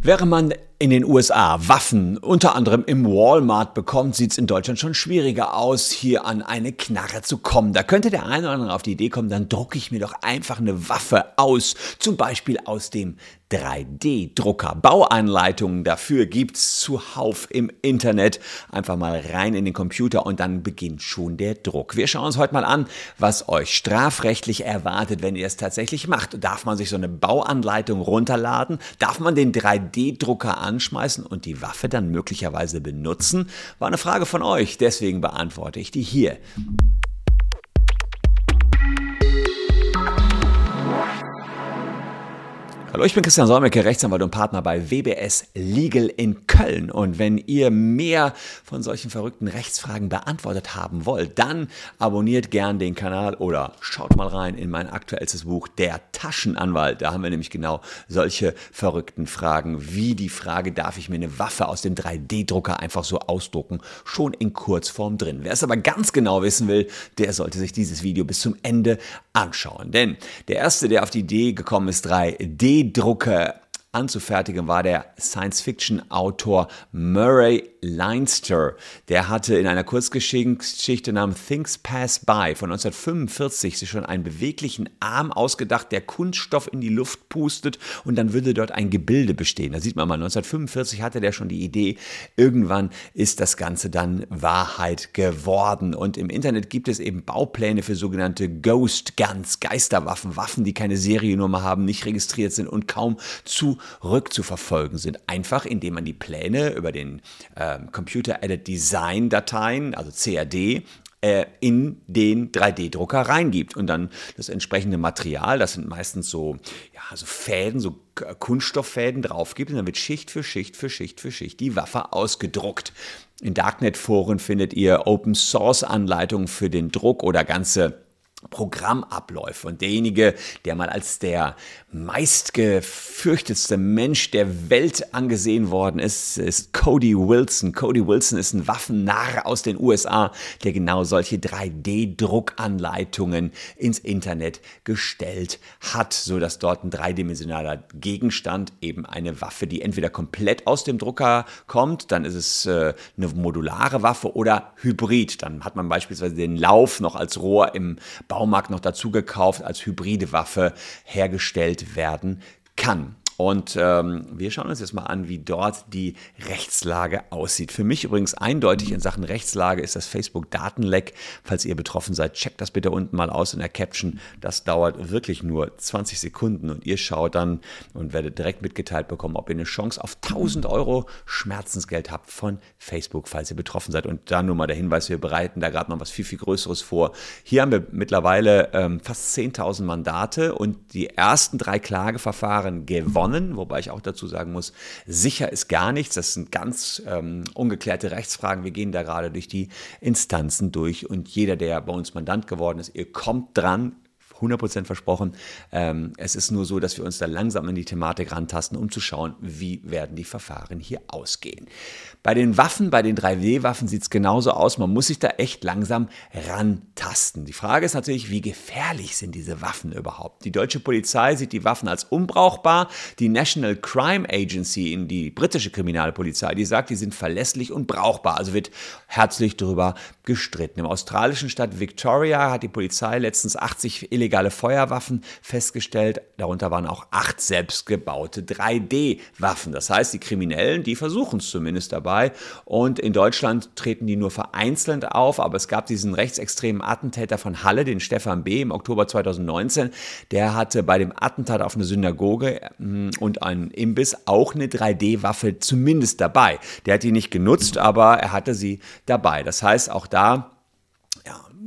Während man in den USA Waffen unter anderem im Walmart bekommt, sieht es in Deutschland schon schwieriger aus, hier an eine Knarre zu kommen. Da könnte der eine oder andere auf die Idee kommen, dann drucke ich mir doch einfach eine Waffe aus, zum Beispiel aus dem 3D-Drucker. Bauanleitungen dafür gibt's zuhauf im Internet. Einfach mal rein in den Computer und dann beginnt schon der Druck. Wir schauen uns heute mal an, was euch strafrechtlich erwartet, wenn ihr es tatsächlich macht. Darf man sich so eine Bauanleitung runterladen? Darf man den 3D-Drucker anschmeißen und die Waffe dann möglicherweise benutzen? War eine Frage von euch, deswegen beantworte ich die hier. Hallo, ich bin Christian Solmecke, Rechtsanwalt und Partner bei WBS Legal in Köln. Und wenn ihr mehr von solchen verrückten Rechtsfragen beantwortet haben wollt, dann abonniert gern den Kanal oder schaut mal rein in mein aktuellstes Buch Der Taschenanwalt. Da haben wir nämlich genau solche verrückten Fragen wie die Frage, darf ich mir eine Waffe aus dem 3D-Drucker einfach so ausdrucken, schon in Kurzform drin. Wer es aber ganz genau wissen will, der sollte sich dieses Video bis zum Ende anschauen. Denn der erste, der auf die Idee gekommen ist, 3D 3D-Drucker anzufertigen, war der Science-Fiction-Autor Murray Leinster. Der hatte in einer Kurzgeschichte namens Things Pass By von 1945 sich schon einen beweglichen Arm ausgedacht, der Kunststoff in die Luft pustet und dann würde dort ein Gebilde bestehen. Da sieht man mal, 1945 hatte der schon die Idee, irgendwann ist das Ganze dann Wahrheit geworden. Und im Internet gibt es eben Baupläne für sogenannte Ghost Guns, Geisterwaffen, Waffen, die keine Seriennummer haben, nicht registriert sind und kaum zu rückzuverfolgen sind. Einfach indem man die Pläne über den äh, Computer Added Design Dateien, also CAD, äh, in den 3D-Drucker reingibt und dann das entsprechende Material, das sind meistens so, ja, so Fäden, so Kunststofffäden drauf gibt und dann wird Schicht für Schicht für Schicht für Schicht die Waffe ausgedruckt. In Darknet-Foren findet ihr Open-Source-Anleitungen für den Druck oder ganze Programmabläufe. Und derjenige, der mal als der meistgefürchtetste Mensch der Welt angesehen worden ist, ist Cody Wilson. Cody Wilson ist ein Waffennarr aus den USA, der genau solche 3D-Druckanleitungen ins Internet gestellt hat, so dass dort ein dreidimensionaler Gegenstand, eben eine Waffe, die entweder komplett aus dem Drucker kommt, dann ist es äh, eine modulare Waffe oder Hybrid. Dann hat man beispielsweise den Lauf noch als Rohr im Baumarkt noch dazu gekauft, als hybride Waffe hergestellt werden kann. Und ähm, wir schauen uns jetzt mal an, wie dort die Rechtslage aussieht. Für mich übrigens eindeutig in Sachen Rechtslage ist das Facebook-Datenleck. Falls ihr betroffen seid, checkt das bitte unten mal aus in der Caption. Das dauert wirklich nur 20 Sekunden und ihr schaut dann und werdet direkt mitgeteilt bekommen, ob ihr eine Chance auf 1000 Euro Schmerzensgeld habt von Facebook, falls ihr betroffen seid. Und da nur mal der Hinweis, wir bereiten da gerade noch was viel, viel Größeres vor. Hier haben wir mittlerweile ähm, fast 10.000 Mandate und die ersten drei Klageverfahren gewonnen gewonnen, wobei ich auch dazu sagen muss, sicher ist gar nichts. Das sind ganz ähm, ungeklärte Rechtsfragen. Wir gehen da gerade durch die Instanzen durch und jeder, der bei uns Mandant geworden ist, ihr kommt dran, 100% versprochen. Ähm, es ist nur so, dass wir uns da langsam in die Thematik rantasten, um zu schauen, wie werden die Verfahren hier ausgehen. Bei den Waffen, bei den 3W-Waffen sieht es genauso aus. Man muss sich da echt langsam rantasten. Die Frage ist natürlich, wie gefährlich sind diese Waffen überhaupt? Die deutsche Polizei sieht die Waffen als unbrauchbar. Die National Crime Agency, die britische Kriminalpolizei, die sagt, die sind verlässlich und brauchbar. Also wird herzlich darüber gestritten. Im australischen Stadt Victoria hat die Polizei letztens 80 illegale Feuerwaffen festgestellt. Darunter waren auch acht selbstgebaute 3D-Waffen. Das heißt, die Kriminellen, die versuchen es zumindest dabei. Und in Deutschland treten die nur vereinzelt auf, aber es gab diesen rechtsextremen Attentäter von Halle, den Stefan B. im Oktober 2019. Der hatte bei dem Attentat auf eine Synagoge mm, und einen Imbiss auch eine 3D-Waffe zumindest dabei. Der hat die nicht genutzt, aber er hatte sie dabei. Das heißt, auch da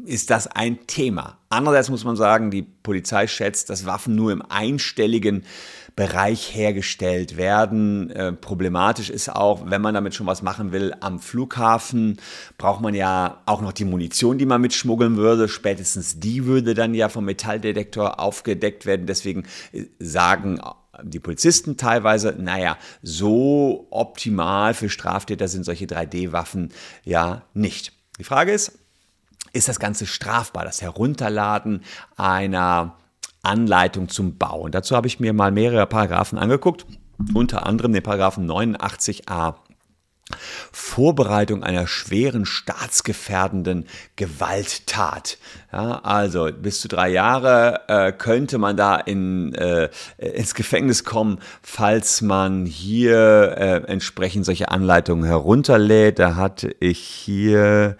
ist das ein Thema. Andererseits muss man sagen, die Polizei schätzt, dass Waffen nur im einstelligen Bereich hergestellt werden. Äh, problematisch ist auch, wenn man damit schon was machen will, am Flughafen braucht man ja auch noch die Munition, die man mitschmuggeln würde. Spätestens die würde dann ja vom Metalldetektor aufgedeckt werden. Deswegen äh, sagen die Polizisten teilweise, naja, so optimal für Straftäter sind solche 3D-Waffen ja nicht. Die Frage ist, ist das Ganze strafbar, das Herunterladen einer Anleitung zum Bau. Und dazu habe ich mir mal mehrere Paragraphen angeguckt unter anderem den Paragraphen 89a Vorbereitung einer schweren staatsgefährdenden Gewalttat. Ja, also bis zu drei Jahre äh, könnte man da in, äh, ins Gefängnis kommen, falls man hier äh, entsprechend solche Anleitungen herunterlädt. Da hatte ich hier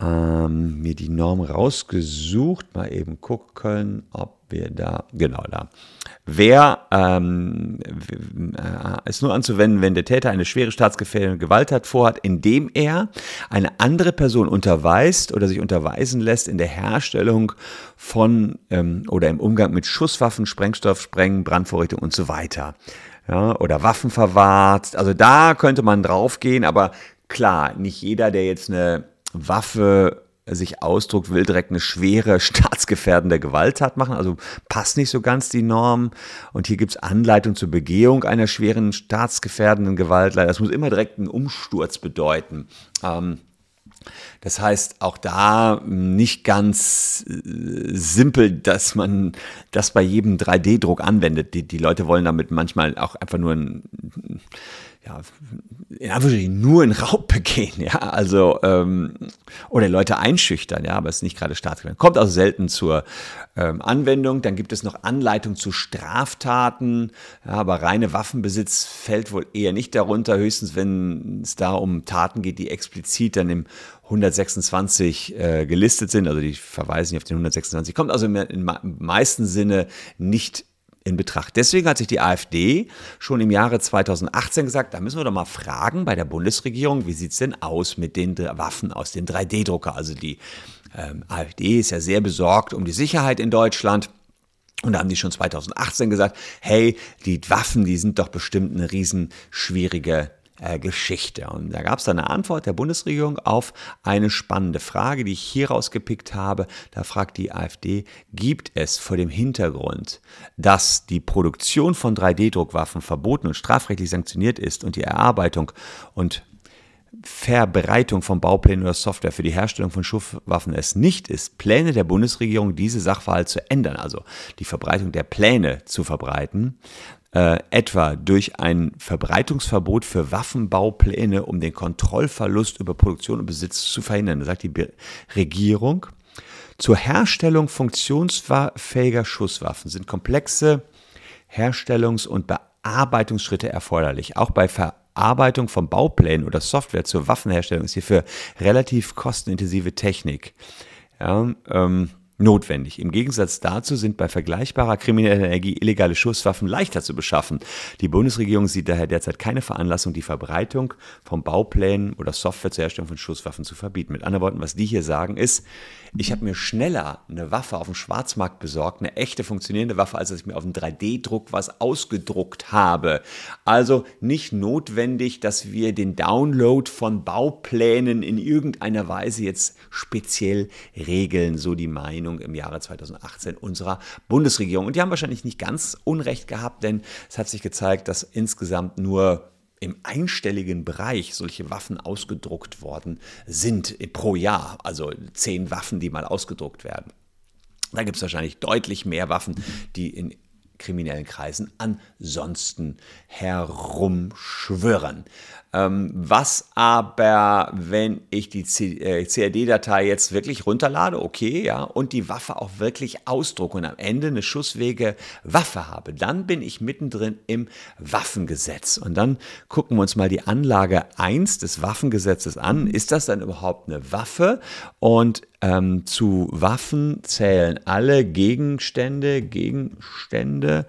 ähm, mir die Norm rausgesucht, mal eben gucken, ob wir da, genau da. Wer ähm, äh, ist nur anzuwenden, wenn der Täter eine schwere staatsgefährdende Gewalttat vorhat, indem er eine andere Person unterweist oder sich unterweisen lässt in der Herstellung von ähm, oder im Umgang mit Schusswaffen, Sprengstoff, Sprengen, Brandvorrichtung und so weiter. Ja, oder Waffen verwahrt. Also da könnte man draufgehen, aber klar, nicht jeder, der jetzt eine Waffe sich ausdruckt, will direkt eine schwere staatsgefährdende Gewalttat machen. Also passt nicht so ganz die Norm. Und hier gibt es Anleitung zur Begehung einer schweren staatsgefährdenden Gewalt. Das muss immer direkt einen Umsturz bedeuten. Ähm, das heißt, auch da nicht ganz äh, simpel, dass man das bei jedem 3D-Druck anwendet. Die, die Leute wollen damit manchmal auch einfach nur ein ja, in Anführungsstrichen nur in Raub begehen, ja, also ähm, oder Leute einschüchtern, ja, aber es ist nicht gerade staatsgefährdend. Kommt also selten zur ähm, Anwendung. Dann gibt es noch Anleitung zu Straftaten, ja, aber reine Waffenbesitz fällt wohl eher nicht darunter, höchstens wenn es da um Taten geht, die explizit dann im 126 äh, gelistet sind, also die verweisen auf den 126. Kommt also im, im meisten Sinne nicht in Betracht. Deswegen hat sich die AfD schon im Jahre 2018 gesagt, da müssen wir doch mal fragen bei der Bundesregierung, wie sieht es denn aus mit den Waffen aus dem 3D-Drucker? Also die ähm, AfD ist ja sehr besorgt um die Sicherheit in Deutschland. Und da haben die schon 2018 gesagt, hey, die Waffen, die sind doch bestimmt eine riesen schwierige äh, Geschichte. Und da gab es dann eine Antwort der Bundesregierung auf eine spannende Frage, die ich hier rausgepickt habe. Da fragt die AfD, gibt es vor dem Hintergrund, dass die Produktion von 3D-Druckwaffen verboten und strafrechtlich sanktioniert ist und die Erarbeitung und Verbreitung von Bauplänen oder Software für die Herstellung von Schusswaffen es nicht ist, Pläne der Bundesregierung, diese Sachverhalt zu ändern, also die Verbreitung der Pläne zu verbreiten, äh, etwa durch ein Verbreitungsverbot für Waffenbaupläne, um den Kontrollverlust über Produktion und Besitz zu verhindern. Sagt die Regierung, zur Herstellung funktionsfähiger Schusswaffen sind komplexe Herstellungs- und Bearbeitungsschritte erforderlich. Auch bei Verarbeitung von Bauplänen oder Software zur Waffenherstellung ist hierfür relativ kostenintensive Technik. Ja, ähm, notwendig. Im Gegensatz dazu sind bei vergleichbarer krimineller Energie illegale Schusswaffen leichter zu beschaffen. Die Bundesregierung sieht daher derzeit keine Veranlassung, die Verbreitung von Bauplänen oder Software zur Herstellung von Schusswaffen zu verbieten. Mit anderen Worten, was die hier sagen ist, ich habe mir schneller eine Waffe auf dem Schwarzmarkt besorgt, eine echte funktionierende Waffe, als dass ich mir auf dem 3D-Druck was ausgedruckt habe. Also nicht notwendig, dass wir den Download von Bauplänen in irgendeiner Weise jetzt speziell regeln, so die Meinung im Jahre 2018 unserer Bundesregierung. Und die haben wahrscheinlich nicht ganz Unrecht gehabt, denn es hat sich gezeigt, dass insgesamt nur im einstelligen Bereich solche Waffen ausgedruckt worden sind pro Jahr. Also zehn Waffen, die mal ausgedruckt werden. Da gibt es wahrscheinlich deutlich mehr Waffen, die in kriminellen Kreisen ansonsten herumschwirren. Ähm, was aber, wenn ich die CAD-Datei äh, jetzt wirklich runterlade, okay, ja, und die Waffe auch wirklich ausdrucke und am Ende eine schussfähige Waffe habe, dann bin ich mittendrin im Waffengesetz. Und dann gucken wir uns mal die Anlage 1 des Waffengesetzes an. Ist das dann überhaupt eine Waffe? Und ähm, zu Waffen zählen alle Gegenstände, Gegenstände,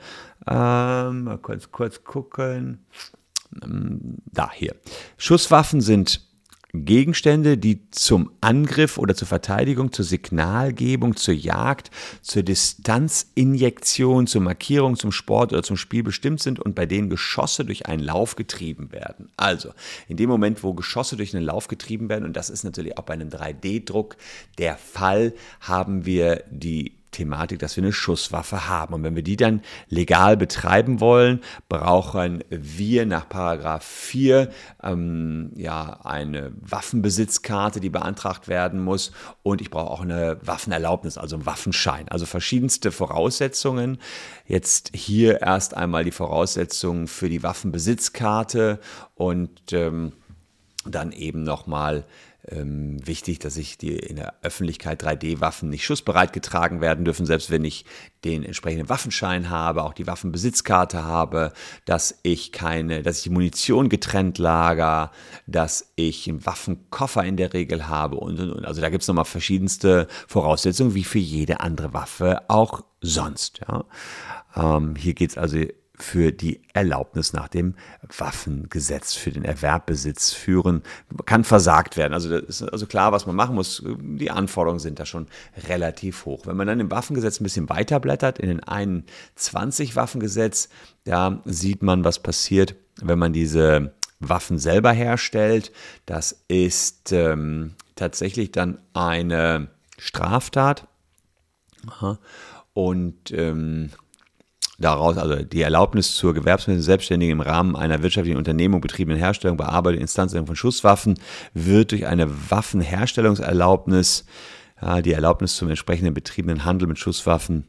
ähm, mal kurz, kurz gucken da hier. Schusswaffen sind Gegenstände, die zum Angriff oder zur Verteidigung, zur Signalgebung, zur Jagd, zur Distanzinjektion, zur Markierung, zum Sport oder zum Spiel bestimmt sind und bei denen Geschosse durch einen Lauf getrieben werden. Also, in dem Moment, wo Geschosse durch einen Lauf getrieben werden, und das ist natürlich auch bei einem 3D-Druck der Fall, haben wir die Thematik, dass wir eine Schusswaffe haben. Und wenn wir die dann legal betreiben wollen, brauchen wir nach Paragraph 4 ähm, ja, eine Waffenbesitzkarte, die beantragt werden muss. Und ich brauche auch eine Waffenerlaubnis, also einen Waffenschein. Also verschiedenste Voraussetzungen. Jetzt hier erst einmal die Voraussetzungen für die Waffenbesitzkarte und ähm, dann eben nochmal ähm, wichtig, dass ich die in der Öffentlichkeit 3D-Waffen nicht schussbereit getragen werden dürfen, selbst wenn ich den entsprechenden Waffenschein habe, auch die Waffenbesitzkarte habe, dass ich keine, dass ich die Munition getrennt lager, dass ich einen Waffenkoffer in der Regel habe und und und. Also da gibt es nochmal verschiedenste Voraussetzungen, wie für jede andere Waffe auch sonst. Ja. Ähm, hier geht es also für die Erlaubnis nach dem Waffengesetz für den Erwerbbesitz führen, kann versagt werden. Also das ist also klar, was man machen muss. Die Anforderungen sind da schon relativ hoch. Wenn man dann im Waffengesetz ein bisschen weiterblättert, in den 21 Waffengesetz, da sieht man, was passiert, wenn man diese Waffen selber herstellt. Das ist ähm, tatsächlich dann eine Straftat. Aha. Und ähm, daraus, also die Erlaubnis zur gewerbsmäßigen Selbstständigen im Rahmen einer wirtschaftlichen Unternehmung betriebenen Herstellung, Bearbeitung, Instanzierung von Schusswaffen wird durch eine Waffenherstellungserlaubnis, ja, die Erlaubnis zum entsprechenden betriebenen Handel mit Schusswaffen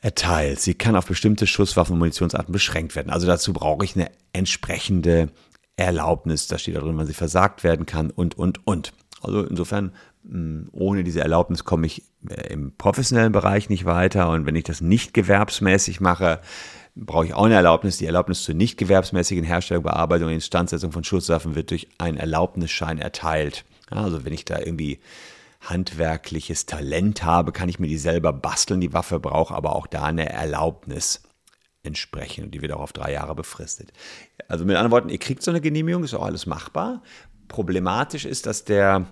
erteilt. Sie kann auf bestimmte Schusswaffen und Munitionsarten beschränkt werden. Also dazu brauche ich eine entsprechende Erlaubnis. Da steht da drin, wann sie versagt werden kann und, und, und. Also insofern ohne diese Erlaubnis komme ich äh, im professionellen Bereich nicht weiter. Und wenn ich das nicht gewerbsmäßig mache, brauche ich auch eine Erlaubnis. Die Erlaubnis zur nicht gewerbsmäßigen Herstellung, Bearbeitung und Instandsetzung von Schusswaffen wird durch einen Erlaubnisschein erteilt. Also wenn ich da irgendwie handwerkliches Talent habe, kann ich mir die selber basteln. Die Waffe braucht aber auch da eine Erlaubnis entsprechend und die wird auch auf drei Jahre befristet. Also mit anderen Worten, ihr kriegt so eine Genehmigung, ist auch alles machbar. Problematisch ist, dass der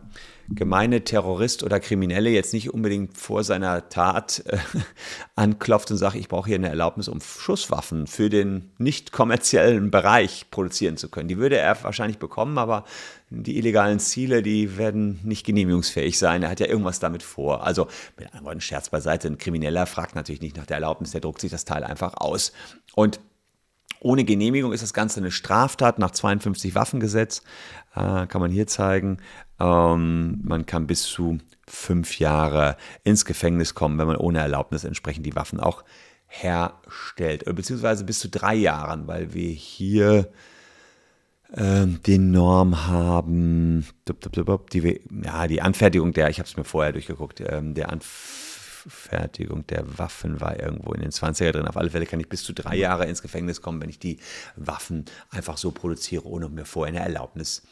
gemeine Terrorist oder Kriminelle jetzt nicht unbedingt vor seiner Tat äh, anklopft und sagt, ich brauche hier eine Erlaubnis, um Schusswaffen für den nicht kommerziellen Bereich produzieren zu können. Die würde er wahrscheinlich bekommen, aber die illegalen Ziele, die werden nicht genehmigungsfähig sein. Er hat ja irgendwas damit vor. Also mit anderen Worten, Scherz beiseite, ein Krimineller fragt natürlich nicht nach der Erlaubnis, der druckt sich das Teil einfach aus. Und ohne Genehmigung ist das Ganze eine Straftat nach 52 Waffengesetz, äh, kann man hier zeigen. Ähm, man kann bis zu fünf Jahre ins Gefängnis kommen, wenn man ohne Erlaubnis entsprechend die Waffen auch herstellt. Beziehungsweise bis zu drei Jahren, weil wir hier äh, die Norm haben, die, ja, die Anfertigung der, ich habe es mir vorher durchgeguckt, äh, der Anfertigung der Waffen war irgendwo in den 20er drin. Auf alle Fälle kann ich bis zu drei Jahre ins Gefängnis kommen, wenn ich die Waffen einfach so produziere, ohne mir vorher eine Erlaubnis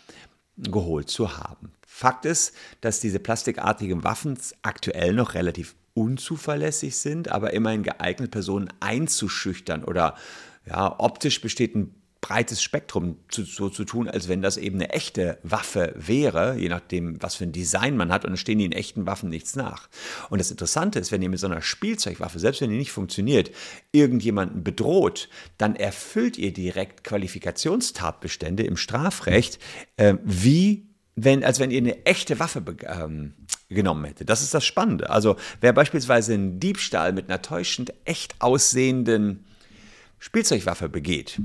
geholt zu haben. Fakt ist, dass diese plastikartigen Waffen aktuell noch relativ unzuverlässig sind, aber immerhin geeignet, Personen einzuschüchtern oder ja, optisch besteht ein breites Spektrum zu, so zu tun, als wenn das eben eine echte Waffe wäre, je nachdem, was für ein Design man hat, und dann stehen die in echten Waffen nichts nach. Und das Interessante ist, wenn ihr mit so einer Spielzeugwaffe, selbst wenn die nicht funktioniert, irgendjemanden bedroht, dann erfüllt ihr direkt Qualifikationstatbestände im Strafrecht, äh, wie wenn, als wenn ihr eine echte Waffe ähm, genommen hättet. Das ist das Spannende. Also wer beispielsweise einen Diebstahl mit einer täuschend echt aussehenden Spielzeugwaffe begeht,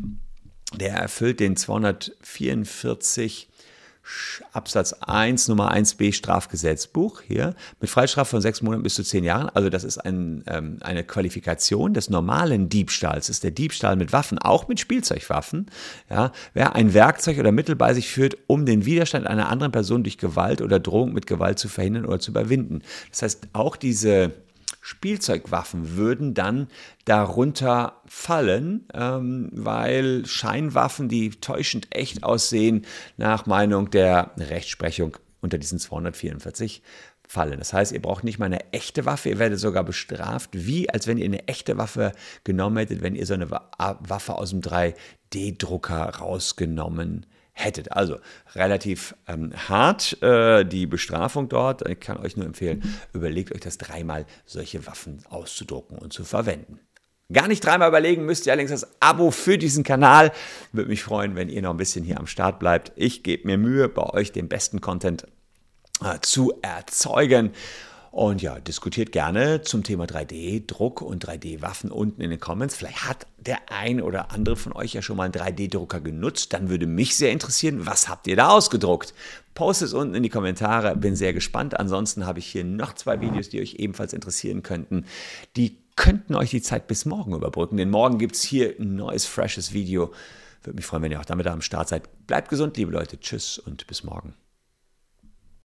der erfüllt den 244 Absatz 1 Nummer 1b Strafgesetzbuch hier mit Freistrafe von sechs Monaten bis zu zehn Jahren. Also das ist ein, ähm, eine Qualifikation des normalen Diebstahls. Das ist der Diebstahl mit Waffen, auch mit Spielzeugwaffen. Ja, wer ein Werkzeug oder Mittel bei sich führt, um den Widerstand einer anderen Person durch Gewalt oder Drohung mit Gewalt zu verhindern oder zu überwinden. Das heißt, auch diese Spielzeugwaffen würden dann darunter fallen, ähm, weil Scheinwaffen, die täuschend echt aussehen, nach Meinung der Rechtsprechung unter diesen 244 fallen. Das heißt, ihr braucht nicht mal eine echte Waffe, ihr werdet sogar bestraft, wie als wenn ihr eine echte Waffe genommen hättet, wenn ihr so eine Waffe aus dem 3D-Drucker rausgenommen hättet hättet. Also relativ ähm, hart äh, die Bestrafung dort. Ich kann euch nur empfehlen, überlegt euch das dreimal, solche Waffen auszudrucken und zu verwenden. Gar nicht dreimal überlegen müsst ihr allerdings das Abo für diesen Kanal. Würde mich freuen, wenn ihr noch ein bisschen hier am Start bleibt. Ich gebe mir Mühe, bei euch den besten Content äh, zu erzeugen. Und ja, diskutiert gerne zum Thema 3D-Druck und 3D-Waffen unten in den Comments. Vielleicht hat der ein oder andere von euch ja schon mal einen 3D-Drucker genutzt. Dann würde mich sehr interessieren, was habt ihr da ausgedruckt? Post es unten in die Kommentare. Bin sehr gespannt. Ansonsten habe ich hier noch zwei Videos, die euch ebenfalls interessieren könnten. Die könnten euch die Zeit bis morgen überbrücken. Denn morgen gibt es hier ein neues, freshes Video. Würde mich freuen, wenn ihr auch damit am Start seid. Bleibt gesund, liebe Leute. Tschüss und bis morgen.